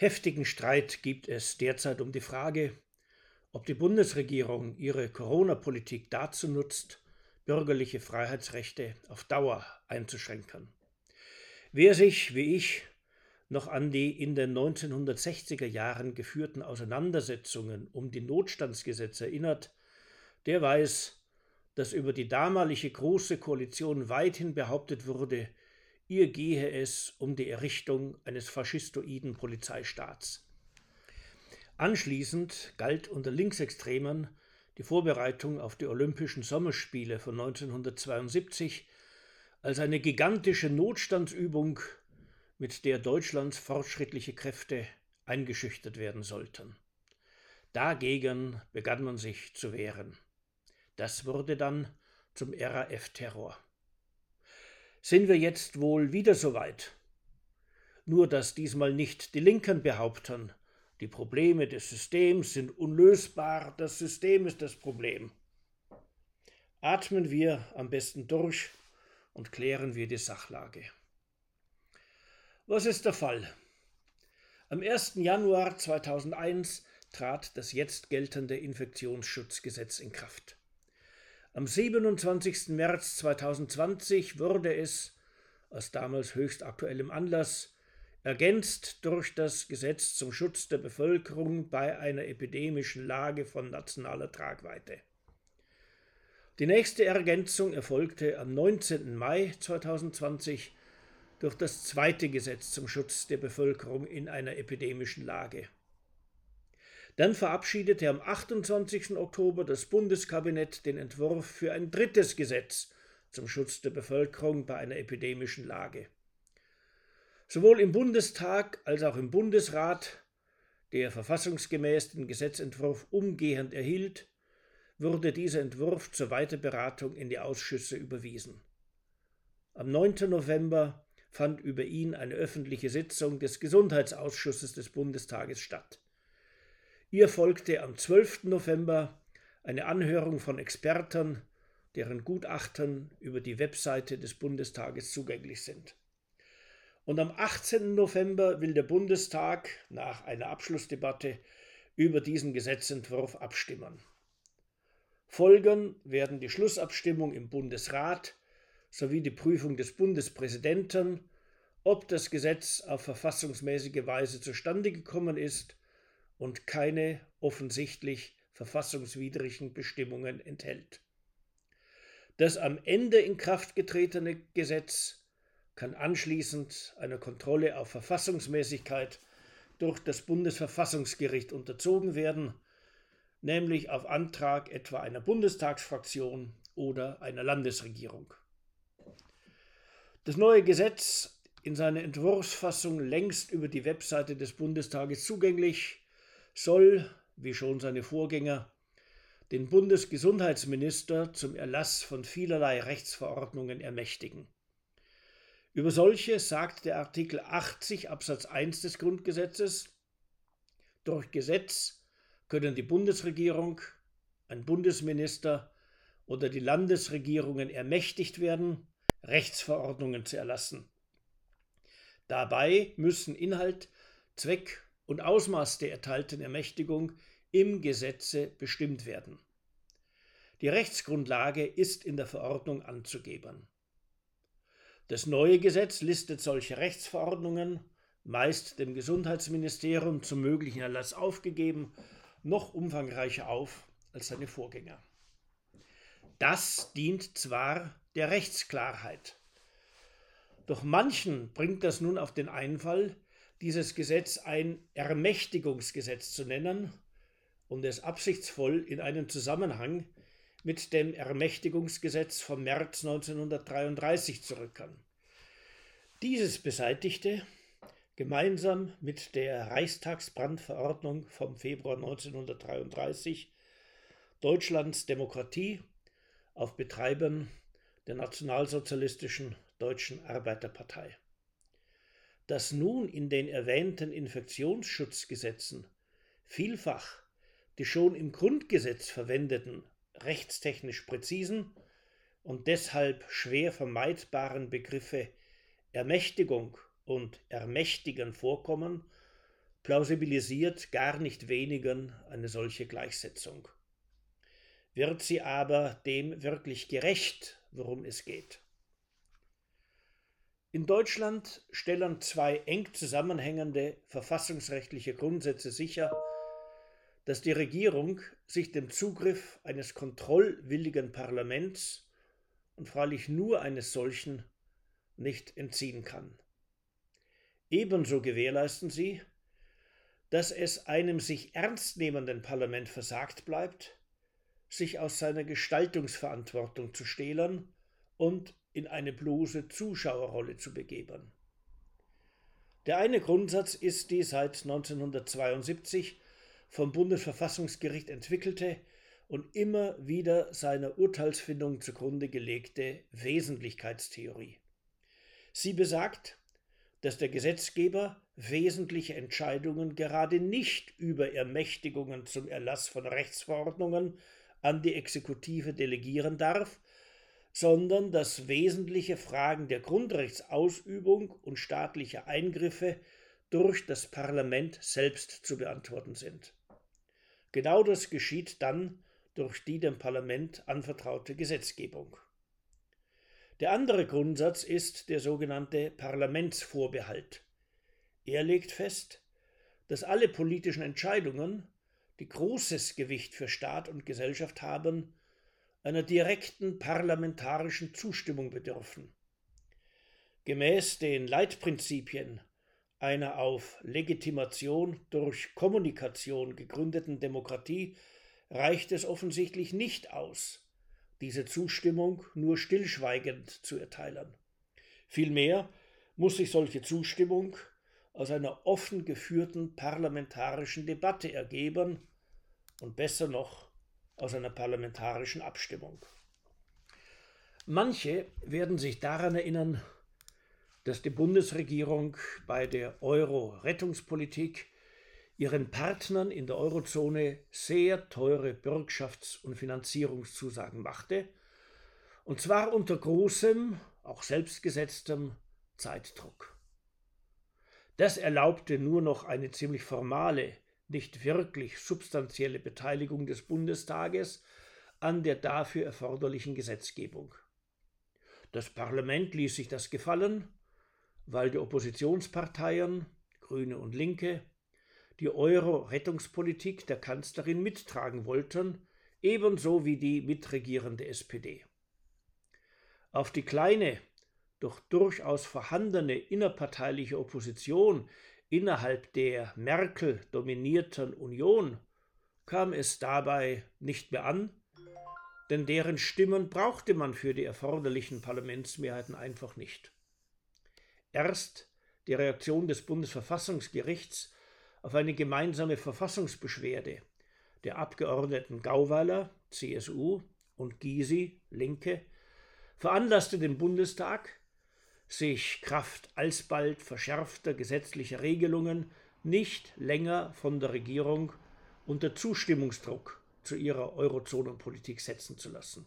Heftigen Streit gibt es derzeit um die Frage, ob die Bundesregierung ihre Corona-Politik dazu nutzt, bürgerliche Freiheitsrechte auf Dauer einzuschränken. Wer sich, wie ich, noch an die in den 1960er Jahren geführten Auseinandersetzungen um die Notstandsgesetze erinnert, der weiß, dass über die damalige Große Koalition weithin behauptet wurde, ihr gehe es um die Errichtung eines faschistoiden Polizeistaats. Anschließend galt unter Linksextremen die Vorbereitung auf die Olympischen Sommerspiele von 1972 als eine gigantische Notstandsübung, mit der Deutschlands fortschrittliche Kräfte eingeschüchtert werden sollten. Dagegen begann man sich zu wehren. Das wurde dann zum RAF-Terror. Sind wir jetzt wohl wieder so weit? Nur dass diesmal nicht die Linken behaupten, die Probleme des Systems sind unlösbar, das System ist das Problem. Atmen wir am besten durch und klären wir die Sachlage. Was ist der Fall? Am 1. Januar 2001 trat das jetzt geltende Infektionsschutzgesetz in Kraft. Am 27. März 2020 wurde es, aus damals höchst aktuellem Anlass, ergänzt durch das Gesetz zum Schutz der Bevölkerung bei einer epidemischen Lage von nationaler Tragweite. Die nächste Ergänzung erfolgte am 19. Mai 2020 durch das zweite Gesetz zum Schutz der Bevölkerung in einer epidemischen Lage. Dann verabschiedete am 28. Oktober das Bundeskabinett den Entwurf für ein drittes Gesetz zum Schutz der Bevölkerung bei einer epidemischen Lage. Sowohl im Bundestag als auch im Bundesrat, der verfassungsgemäß den Gesetzentwurf umgehend erhielt, wurde dieser Entwurf zur Weiterberatung in die Ausschüsse überwiesen. Am 9. November fand über ihn eine öffentliche Sitzung des Gesundheitsausschusses des Bundestages statt. Ihr folgte am 12. November eine Anhörung von Experten, deren Gutachten über die Webseite des Bundestages zugänglich sind. Und am 18. November will der Bundestag nach einer Abschlussdebatte über diesen Gesetzentwurf abstimmen. Folgen werden die Schlussabstimmung im Bundesrat sowie die Prüfung des Bundespräsidenten, ob das Gesetz auf verfassungsmäßige Weise zustande gekommen ist und keine offensichtlich verfassungswidrigen Bestimmungen enthält. Das am Ende in Kraft getretene Gesetz kann anschließend einer Kontrolle auf Verfassungsmäßigkeit durch das Bundesverfassungsgericht unterzogen werden, nämlich auf Antrag etwa einer Bundestagsfraktion oder einer Landesregierung. Das neue Gesetz in seiner Entwurfsfassung längst über die Webseite des Bundestages zugänglich soll, wie schon seine Vorgänger, den Bundesgesundheitsminister zum Erlass von vielerlei Rechtsverordnungen ermächtigen. Über solche sagt der Artikel 80 Absatz 1 des Grundgesetzes, durch Gesetz können die Bundesregierung, ein Bundesminister oder die Landesregierungen ermächtigt werden, Rechtsverordnungen zu erlassen. Dabei müssen Inhalt, Zweck und Ausmaß der erteilten Ermächtigung im Gesetze bestimmt werden. Die Rechtsgrundlage ist in der Verordnung anzugeben. Das neue Gesetz listet solche Rechtsverordnungen, meist dem Gesundheitsministerium zum möglichen Erlass aufgegeben, noch umfangreicher auf als seine Vorgänger. Das dient zwar der Rechtsklarheit, doch manchen bringt das nun auf den Einfall, dieses Gesetz ein Ermächtigungsgesetz zu nennen und es absichtsvoll in einen Zusammenhang mit dem Ermächtigungsgesetz vom März 1933 zu rücken. Dieses beseitigte, gemeinsam mit der Reichstagsbrandverordnung vom Februar 1933, Deutschlands Demokratie auf Betreiben der nationalsozialistischen Deutschen Arbeiterpartei. Dass nun in den erwähnten Infektionsschutzgesetzen vielfach die schon im Grundgesetz verwendeten rechtstechnisch präzisen und deshalb schwer vermeidbaren Begriffe Ermächtigung und Ermächtigen vorkommen, plausibilisiert gar nicht weniger eine solche Gleichsetzung. Wird sie aber dem wirklich gerecht, worum es geht? In Deutschland stellen zwei eng zusammenhängende verfassungsrechtliche Grundsätze sicher, dass die Regierung sich dem Zugriff eines kontrollwilligen Parlaments und freilich nur eines solchen nicht entziehen kann. Ebenso gewährleisten sie, dass es einem sich ernst nehmenden Parlament versagt bleibt, sich aus seiner Gestaltungsverantwortung zu stehlen und in eine bloße Zuschauerrolle zu begeben. Der eine Grundsatz ist die seit 1972 vom Bundesverfassungsgericht entwickelte und immer wieder seiner Urteilsfindung zugrunde gelegte Wesentlichkeitstheorie. Sie besagt, dass der Gesetzgeber wesentliche Entscheidungen gerade nicht über Ermächtigungen zum Erlass von Rechtsverordnungen an die Exekutive delegieren darf, sondern dass wesentliche Fragen der Grundrechtsausübung und staatlicher Eingriffe durch das Parlament selbst zu beantworten sind. Genau das geschieht dann durch die dem Parlament anvertraute Gesetzgebung. Der andere Grundsatz ist der sogenannte Parlamentsvorbehalt. Er legt fest, dass alle politischen Entscheidungen, die großes Gewicht für Staat und Gesellschaft haben, einer direkten parlamentarischen Zustimmung bedürfen. Gemäß den Leitprinzipien einer auf Legitimation durch Kommunikation gegründeten Demokratie reicht es offensichtlich nicht aus, diese Zustimmung nur stillschweigend zu erteilen. Vielmehr muss sich solche Zustimmung aus einer offen geführten parlamentarischen Debatte ergeben und besser noch aus einer parlamentarischen Abstimmung. Manche werden sich daran erinnern, dass die Bundesregierung bei der Euro-Rettungspolitik ihren Partnern in der Eurozone sehr teure Bürgschafts- und Finanzierungszusagen machte, und zwar unter großem, auch selbstgesetztem Zeitdruck. Das erlaubte nur noch eine ziemlich formale, nicht wirklich substanzielle Beteiligung des Bundestages an der dafür erforderlichen Gesetzgebung. Das Parlament ließ sich das gefallen, weil die Oppositionsparteien, Grüne und Linke, die Euro-Rettungspolitik der Kanzlerin mittragen wollten, ebenso wie die mitregierende SPD. Auf die kleine, doch durchaus vorhandene innerparteiliche Opposition innerhalb der Merkel dominierten Union kam es dabei nicht mehr an, denn deren Stimmen brauchte man für die erforderlichen Parlamentsmehrheiten einfach nicht. Erst die Reaktion des Bundesverfassungsgerichts auf eine gemeinsame Verfassungsbeschwerde der Abgeordneten Gauweiler, CSU, und Gysi, Linke, veranlasste den Bundestag, sich Kraft alsbald verschärfter gesetzlicher Regelungen nicht länger von der Regierung unter Zustimmungsdruck zu ihrer Eurozonenpolitik setzen zu lassen.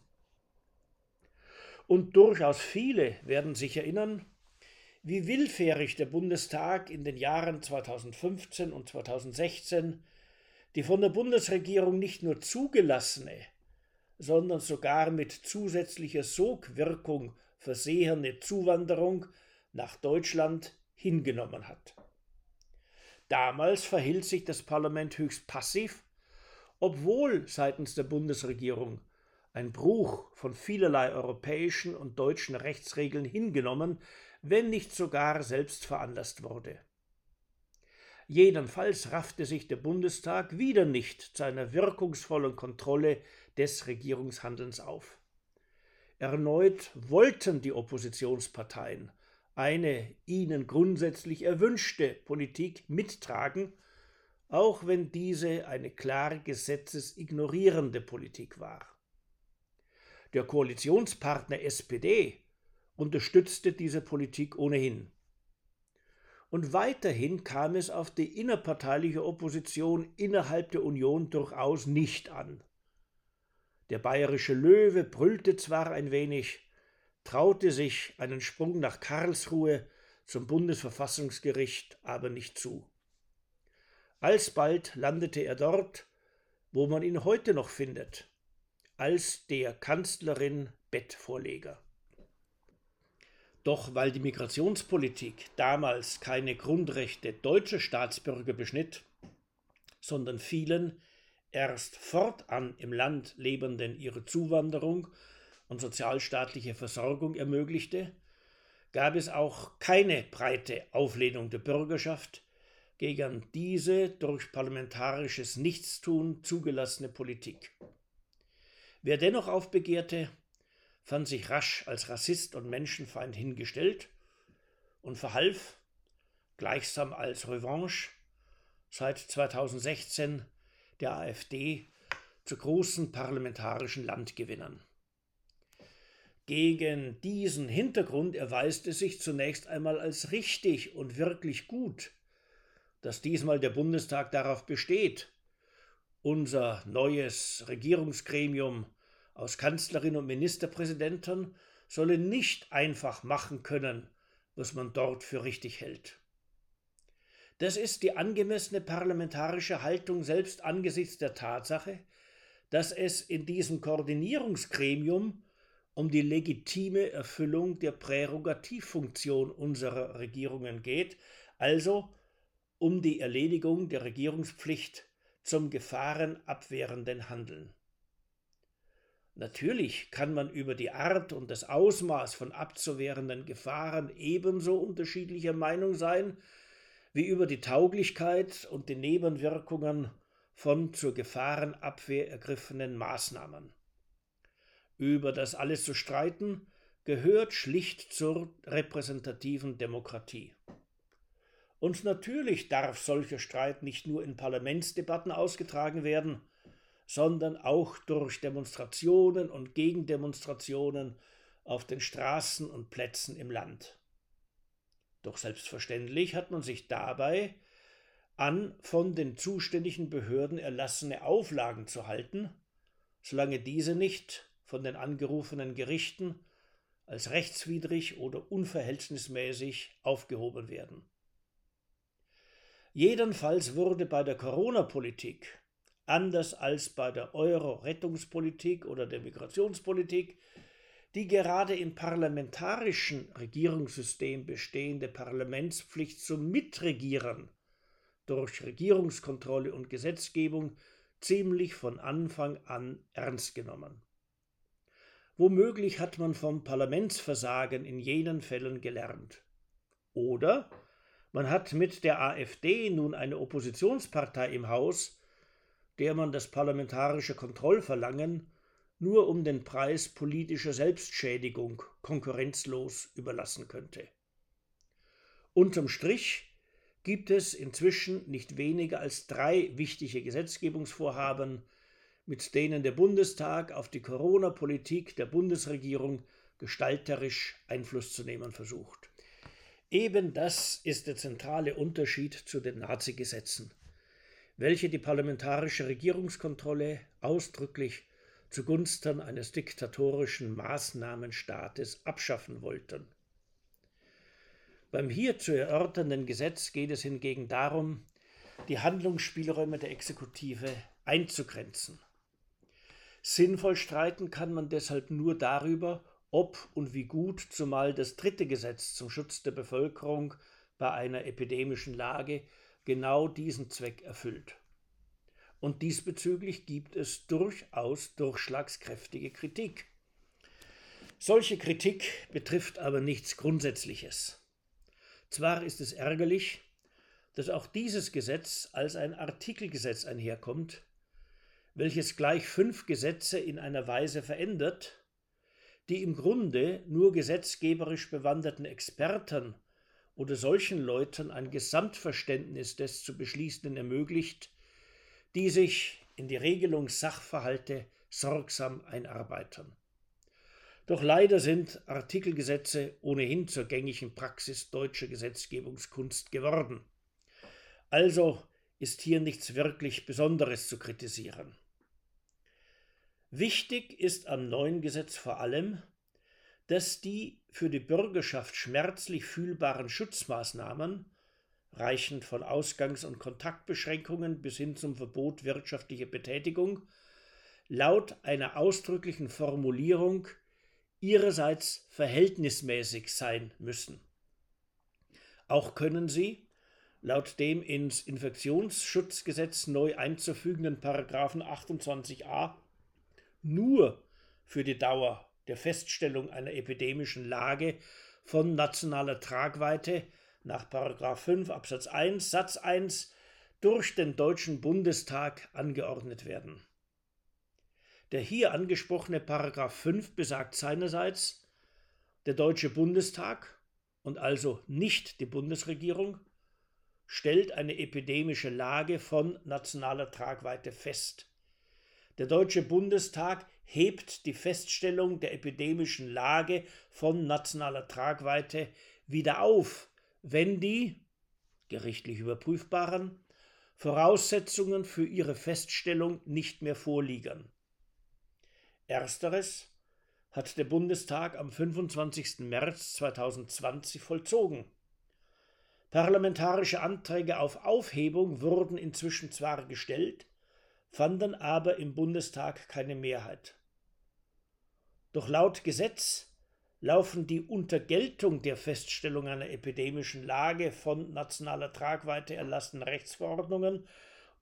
Und durchaus viele werden sich erinnern, wie willfährig der Bundestag in den Jahren 2015 und 2016 die von der Bundesregierung nicht nur zugelassene, sondern sogar mit zusätzlicher Sogwirkung versehene Zuwanderung nach Deutschland hingenommen hat. Damals verhielt sich das Parlament höchst passiv, obwohl seitens der Bundesregierung ein Bruch von vielerlei europäischen und deutschen Rechtsregeln hingenommen, wenn nicht sogar selbst veranlasst wurde. Jedenfalls raffte sich der Bundestag wieder nicht zu einer wirkungsvollen Kontrolle des Regierungshandelns auf. Erneut wollten die Oppositionsparteien eine ihnen grundsätzlich erwünschte Politik mittragen, auch wenn diese eine klar gesetzesignorierende Politik war. Der Koalitionspartner SPD unterstützte diese Politik ohnehin. Und weiterhin kam es auf die innerparteiliche Opposition innerhalb der Union durchaus nicht an. Der bayerische Löwe brüllte zwar ein wenig, traute sich einen Sprung nach Karlsruhe zum Bundesverfassungsgericht aber nicht zu. Alsbald landete er dort, wo man ihn heute noch findet, als der Kanzlerin Bettvorleger. Doch weil die Migrationspolitik damals keine Grundrechte deutscher Staatsbürger beschnitt, sondern vielen erst fortan im Land Lebenden ihre Zuwanderung und sozialstaatliche Versorgung ermöglichte, gab es auch keine breite Auflehnung der Bürgerschaft gegen diese durch parlamentarisches Nichtstun zugelassene Politik. Wer dennoch aufbegehrte, fand sich rasch als Rassist und Menschenfeind hingestellt und verhalf, gleichsam als Revanche, seit 2016 der AfD zu großen parlamentarischen Landgewinnern. Gegen diesen Hintergrund erweist es sich zunächst einmal als richtig und wirklich gut, dass diesmal der Bundestag darauf besteht, unser neues Regierungsgremium aus Kanzlerin und Ministerpräsidenten solle nicht einfach machen können, was man dort für richtig hält. Das ist die angemessene parlamentarische Haltung selbst angesichts der Tatsache, dass es in diesem Koordinierungsgremium um die legitime Erfüllung der Prärogativfunktion unserer Regierungen geht, also um die Erledigung der Regierungspflicht zum gefahrenabwehrenden Handeln. Natürlich kann man über die Art und das Ausmaß von abzuwehrenden Gefahren ebenso unterschiedlicher Meinung sein wie über die Tauglichkeit und die Nebenwirkungen von zur Gefahrenabwehr ergriffenen Maßnahmen. Über das alles zu streiten gehört schlicht zur repräsentativen Demokratie. Und natürlich darf solcher Streit nicht nur in Parlamentsdebatten ausgetragen werden, sondern auch durch Demonstrationen und Gegendemonstrationen auf den Straßen und Plätzen im Land. Doch selbstverständlich hat man sich dabei an von den zuständigen Behörden erlassene Auflagen zu halten, solange diese nicht von den angerufenen Gerichten als rechtswidrig oder unverhältnismäßig aufgehoben werden. Jedenfalls wurde bei der Corona-Politik, anders als bei der Euro-Rettungspolitik oder der Migrationspolitik, die gerade im parlamentarischen Regierungssystem bestehende Parlamentspflicht zum Mitregieren durch Regierungskontrolle und Gesetzgebung ziemlich von Anfang an ernst genommen. Womöglich hat man vom Parlamentsversagen in jenen Fällen gelernt. Oder man hat mit der AfD nun eine Oppositionspartei im Haus, der man das parlamentarische Kontrollverlangen nur um den Preis politischer Selbstschädigung konkurrenzlos überlassen könnte. Unterm Strich gibt es inzwischen nicht weniger als drei wichtige Gesetzgebungsvorhaben, mit denen der Bundestag auf die Corona-Politik der Bundesregierung gestalterisch Einfluss zu nehmen versucht. Eben das ist der zentrale Unterschied zu den Nazi-Gesetzen, welche die parlamentarische Regierungskontrolle ausdrücklich zugunsten eines diktatorischen Maßnahmenstaates abschaffen wollten. Beim hier zu erörternden Gesetz geht es hingegen darum, die Handlungsspielräume der Exekutive einzugrenzen. Sinnvoll streiten kann man deshalb nur darüber, ob und wie gut zumal das dritte Gesetz zum Schutz der Bevölkerung bei einer epidemischen Lage genau diesen Zweck erfüllt und diesbezüglich gibt es durchaus durchschlagskräftige Kritik. Solche Kritik betrifft aber nichts Grundsätzliches. Zwar ist es ärgerlich, dass auch dieses Gesetz als ein Artikelgesetz einherkommt, welches gleich fünf Gesetze in einer Weise verändert, die im Grunde nur gesetzgeberisch bewanderten Experten oder solchen Leuten ein Gesamtverständnis des zu Beschließenden ermöglicht, die sich in die Regelung Sachverhalte sorgsam einarbeiten. Doch leider sind Artikelgesetze ohnehin zur gängigen Praxis deutscher Gesetzgebungskunst geworden. Also ist hier nichts wirklich Besonderes zu kritisieren. Wichtig ist am neuen Gesetz vor allem, dass die für die Bürgerschaft schmerzlich fühlbaren Schutzmaßnahmen reichend von Ausgangs- und Kontaktbeschränkungen bis hin zum Verbot wirtschaftlicher Betätigung, laut einer ausdrücklichen Formulierung ihrerseits verhältnismäßig sein müssen. Auch können sie, laut dem ins Infektionsschutzgesetz neu einzufügenden Paragraphen 28a, nur für die Dauer der Feststellung einer epidemischen Lage von nationaler Tragweite nach 5 Absatz 1 Satz 1 durch den Deutschen Bundestag angeordnet werden. Der hier angesprochene Paragraph 5 besagt seinerseits, der Deutsche Bundestag und also nicht die Bundesregierung stellt eine epidemische Lage von nationaler Tragweite fest. Der Deutsche Bundestag hebt die Feststellung der epidemischen Lage von nationaler Tragweite wieder auf, wenn die gerichtlich überprüfbaren Voraussetzungen für ihre Feststellung nicht mehr vorliegen. Ersteres hat der Bundestag am 25. März 2020 vollzogen. Parlamentarische Anträge auf Aufhebung wurden inzwischen zwar gestellt, fanden aber im Bundestag keine Mehrheit. Doch laut Gesetz laufen die unter Geltung der Feststellung einer epidemischen Lage von nationaler Tragweite erlassenen Rechtsverordnungen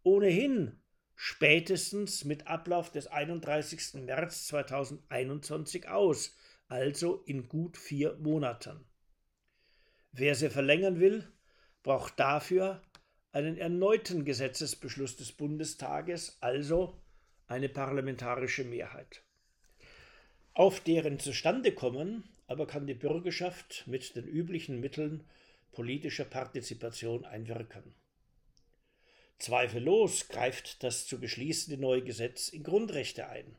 ohnehin spätestens mit Ablauf des 31. März 2021 aus, also in gut vier Monaten. Wer sie verlängern will, braucht dafür einen erneuten Gesetzesbeschluss des Bundestages, also eine parlamentarische Mehrheit. Auf deren Zustandekommen aber kann die Bürgerschaft mit den üblichen Mitteln politischer Partizipation einwirken. Zweifellos greift das zu beschließende neue Gesetz in Grundrechte ein.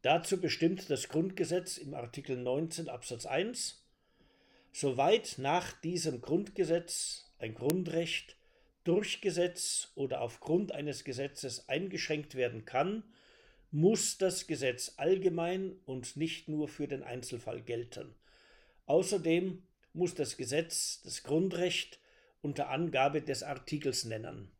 Dazu bestimmt das Grundgesetz im Artikel 19 Absatz 1, soweit nach diesem Grundgesetz ein Grundrecht durch Gesetz oder aufgrund eines Gesetzes eingeschränkt werden kann, muss das Gesetz allgemein und nicht nur für den Einzelfall gelten. Außerdem muss das Gesetz das Grundrecht unter Angabe des Artikels nennen.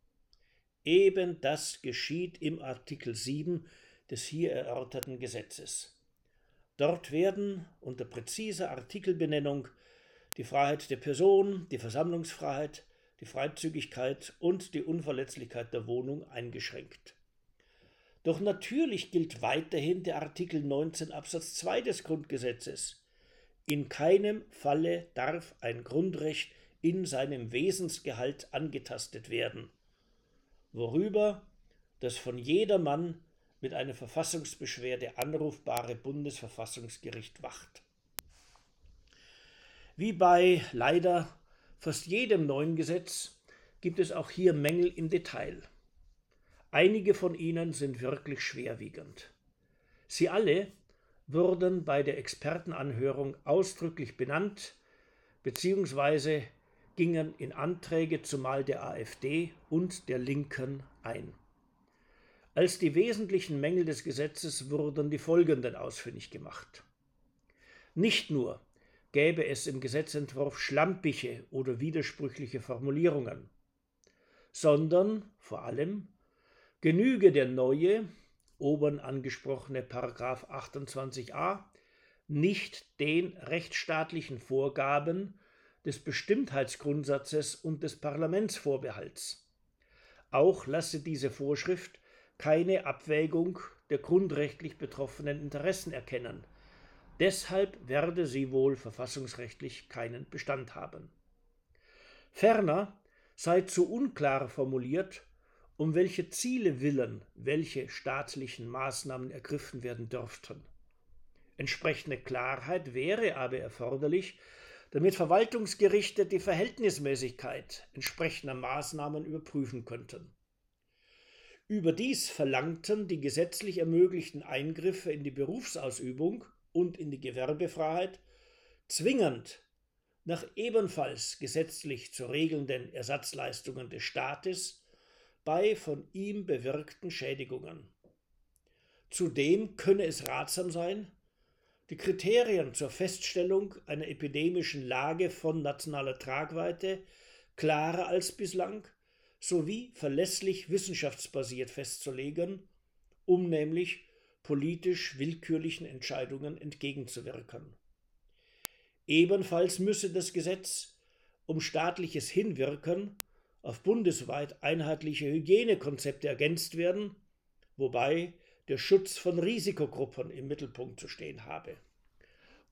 Eben das geschieht im Artikel 7 des hier erörterten Gesetzes. Dort werden unter präziser Artikelbenennung die Freiheit der Person, die Versammlungsfreiheit, die Freizügigkeit und die Unverletzlichkeit der Wohnung eingeschränkt. Doch natürlich gilt weiterhin der Artikel 19 Absatz 2 des Grundgesetzes. In keinem Falle darf ein Grundrecht in seinem Wesensgehalt angetastet werden worüber das von jedermann mit einer Verfassungsbeschwerde anrufbare Bundesverfassungsgericht wacht. Wie bei leider fast jedem neuen Gesetz gibt es auch hier Mängel im Detail. Einige von ihnen sind wirklich schwerwiegend. Sie alle wurden bei der Expertenanhörung ausdrücklich benannt bzw gingen in Anträge zumal der AfD und der Linken ein. Als die wesentlichen Mängel des Gesetzes wurden die folgenden ausfindig gemacht. Nicht nur gäbe es im Gesetzentwurf schlampige oder widersprüchliche Formulierungen, sondern vor allem genüge der neue, oben angesprochene Paragraph 28a nicht den rechtsstaatlichen Vorgaben des Bestimmtheitsgrundsatzes und des Parlamentsvorbehalts. Auch lasse diese Vorschrift keine Abwägung der grundrechtlich betroffenen Interessen erkennen. Deshalb werde sie wohl verfassungsrechtlich keinen Bestand haben. Ferner sei zu unklar formuliert, um welche Ziele willen welche staatlichen Maßnahmen ergriffen werden dürften. Entsprechende Klarheit wäre aber erforderlich, damit Verwaltungsgerichte die Verhältnismäßigkeit entsprechender Maßnahmen überprüfen könnten. Überdies verlangten die gesetzlich ermöglichten Eingriffe in die Berufsausübung und in die Gewerbefreiheit zwingend nach ebenfalls gesetzlich zu regelnden Ersatzleistungen des Staates bei von ihm bewirkten Schädigungen. Zudem könne es ratsam sein, die Kriterien zur Feststellung einer epidemischen Lage von nationaler Tragweite klarer als bislang sowie verlässlich wissenschaftsbasiert festzulegen, um nämlich politisch willkürlichen Entscheidungen entgegenzuwirken. Ebenfalls müsse das Gesetz um staatliches Hinwirken auf bundesweit einheitliche Hygienekonzepte ergänzt werden, wobei der Schutz von Risikogruppen im Mittelpunkt zu stehen habe.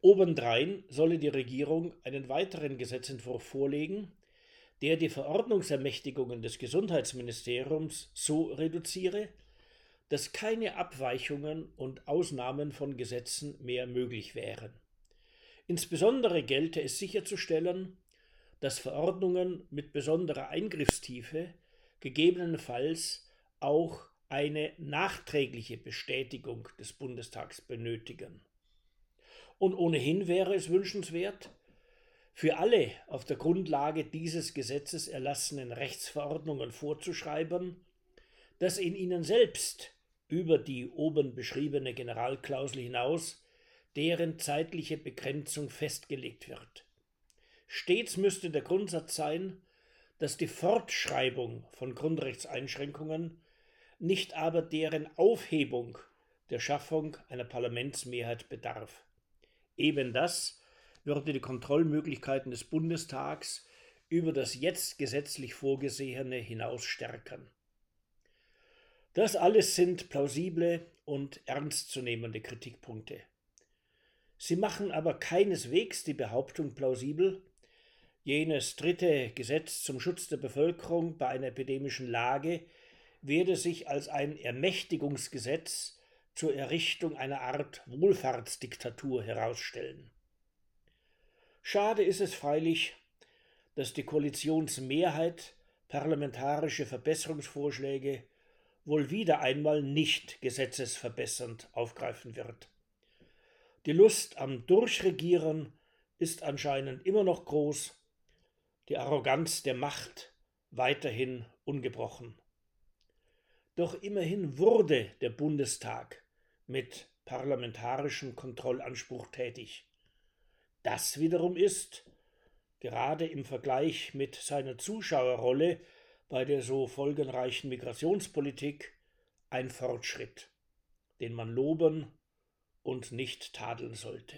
Obendrein solle die Regierung einen weiteren Gesetzentwurf vorlegen, der die Verordnungsermächtigungen des Gesundheitsministeriums so reduziere, dass keine Abweichungen und Ausnahmen von Gesetzen mehr möglich wären. Insbesondere gelte es sicherzustellen, dass Verordnungen mit besonderer Eingriffstiefe gegebenenfalls auch eine nachträgliche Bestätigung des Bundestags benötigen. Und ohnehin wäre es wünschenswert, für alle auf der Grundlage dieses Gesetzes erlassenen Rechtsverordnungen vorzuschreiben, dass in ihnen selbst über die oben beschriebene Generalklausel hinaus deren zeitliche Begrenzung festgelegt wird. Stets müsste der Grundsatz sein, dass die Fortschreibung von Grundrechtseinschränkungen, nicht aber deren Aufhebung der Schaffung einer Parlamentsmehrheit bedarf. Eben das würde die Kontrollmöglichkeiten des Bundestags über das jetzt gesetzlich Vorgesehene hinaus stärken. Das alles sind plausible und ernstzunehmende Kritikpunkte. Sie machen aber keineswegs die Behauptung plausibel, jenes dritte Gesetz zum Schutz der Bevölkerung bei einer epidemischen Lage werde sich als ein Ermächtigungsgesetz zur Errichtung einer Art Wohlfahrtsdiktatur herausstellen. Schade ist es freilich, dass die Koalitionsmehrheit parlamentarische Verbesserungsvorschläge wohl wieder einmal nicht gesetzesverbessernd aufgreifen wird. Die Lust am Durchregieren ist anscheinend immer noch groß, die Arroganz der Macht weiterhin ungebrochen. Doch immerhin wurde der Bundestag mit parlamentarischem Kontrollanspruch tätig. Das wiederum ist, gerade im Vergleich mit seiner Zuschauerrolle bei der so folgenreichen Migrationspolitik ein Fortschritt, den man loben und nicht tadeln sollte.